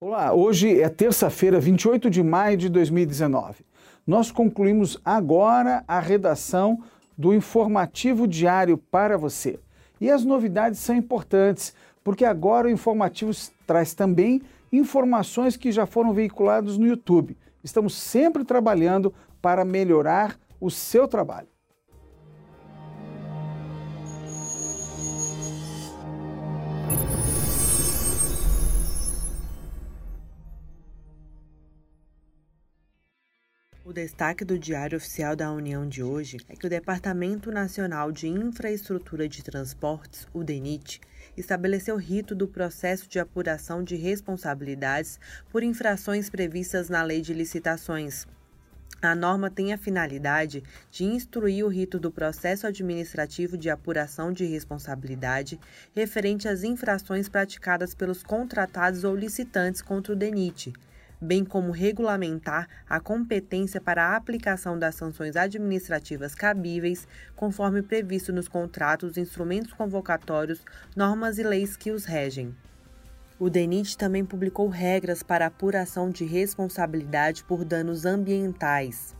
Olá, hoje é terça-feira, 28 de maio de 2019. Nós concluímos agora a redação do informativo diário para você. E as novidades são importantes, porque agora o informativo traz também informações que já foram veiculadas no YouTube. Estamos sempre trabalhando para melhorar o seu trabalho. O destaque do Diário Oficial da União de hoje é que o Departamento Nacional de Infraestrutura de Transportes, o DENIT, estabeleceu rito do processo de apuração de responsabilidades por infrações previstas na Lei de Licitações. A norma tem a finalidade de instruir o rito do processo administrativo de apuração de responsabilidade referente às infrações praticadas pelos contratados ou licitantes contra o DENIT bem como regulamentar a competência para a aplicação das sanções administrativas cabíveis, conforme previsto nos contratos, instrumentos convocatórios, normas e leis que os regem. O DENIT também publicou regras para apuração de responsabilidade por danos ambientais.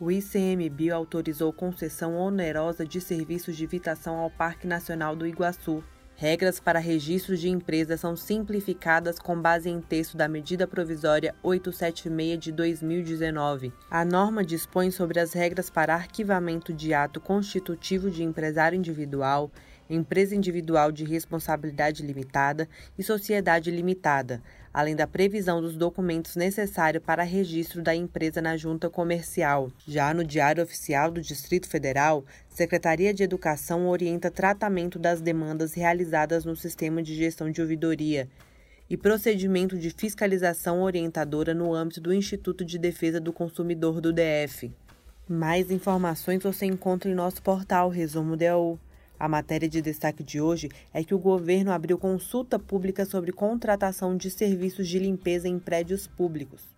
O ICMBio autorizou concessão onerosa de serviços de vitação ao Parque Nacional do Iguaçu, Regras para registro de empresas são simplificadas com base em texto da Medida Provisória 876 de 2019. A norma dispõe sobre as regras para arquivamento de ato constitutivo de empresário individual, empresa individual de responsabilidade limitada e sociedade limitada, além da previsão dos documentos necessários para registro da empresa na junta comercial. Já no Diário Oficial do Distrito Federal, Secretaria de Educação orienta tratamento das demandas realizadas no sistema de gestão de ouvidoria e procedimento de fiscalização orientadora no âmbito do Instituto de Defesa do Consumidor do DF. Mais informações você encontra em nosso portal Resumo DAU. A matéria de destaque de hoje é que o governo abriu consulta pública sobre contratação de serviços de limpeza em prédios públicos.